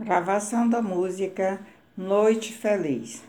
Gravação da música Noite Feliz.